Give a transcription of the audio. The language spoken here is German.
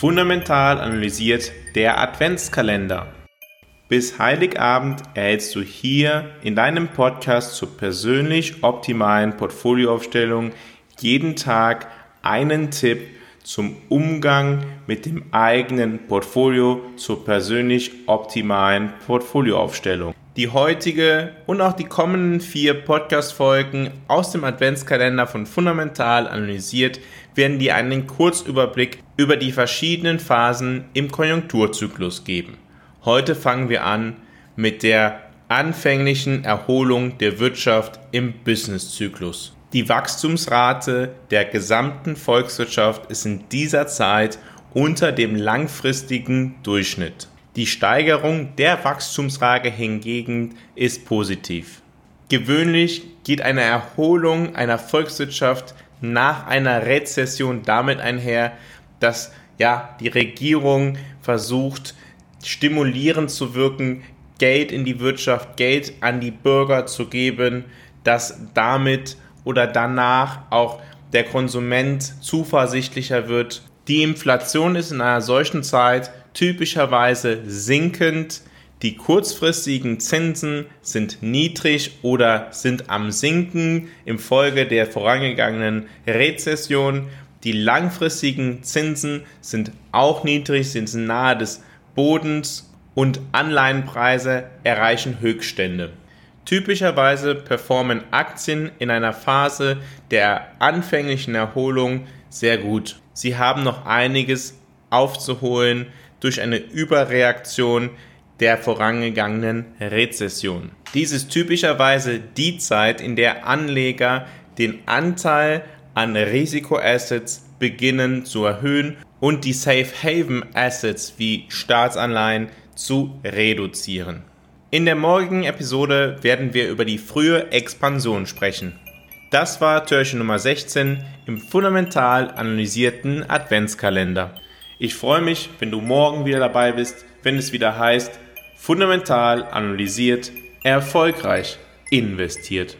Fundamental analysiert der Adventskalender. Bis Heiligabend erhältst du hier in deinem Podcast zur persönlich optimalen Portfolioaufstellung jeden Tag einen Tipp zum Umgang mit dem eigenen Portfolio zur persönlich optimalen Portfolioaufstellung. Die heutige und auch die kommenden vier Podcast-Folgen aus dem Adventskalender von Fundamental analysiert werden dir einen Kurzüberblick über die verschiedenen Phasen im Konjunkturzyklus geben. Heute fangen wir an mit der anfänglichen Erholung der Wirtschaft im Businesszyklus. Die Wachstumsrate der gesamten Volkswirtschaft ist in dieser Zeit unter dem langfristigen Durchschnitt. Die Steigerung der Wachstumsrate hingegen ist positiv. Gewöhnlich geht eine Erholung einer Volkswirtschaft nach einer Rezession damit einher, dass ja die Regierung versucht stimulierend zu wirken, Geld in die Wirtschaft, Geld an die Bürger zu geben, dass damit oder danach auch der Konsument zuversichtlicher wird. Die Inflation ist in einer solchen Zeit typischerweise sinkend. Die kurzfristigen Zinsen sind niedrig oder sind am Sinken infolge der vorangegangenen Rezession. Die langfristigen Zinsen sind auch niedrig, sind nahe des Bodens und Anleihenpreise erreichen Höchststände. Typischerweise performen Aktien in einer Phase der anfänglichen Erholung sehr gut. Sie haben noch einiges aufzuholen durch eine Überreaktion der vorangegangenen Rezession. Dies ist typischerweise die Zeit, in der Anleger den Anteil an Risikoassets beginnen zu erhöhen und die Safe Haven Assets wie Staatsanleihen zu reduzieren. In der morgigen Episode werden wir über die frühe Expansion sprechen. Das war Türchen Nummer 16 im fundamental analysierten Adventskalender. Ich freue mich, wenn du morgen wieder dabei bist, wenn es wieder heißt, fundamental analysiert, erfolgreich investiert.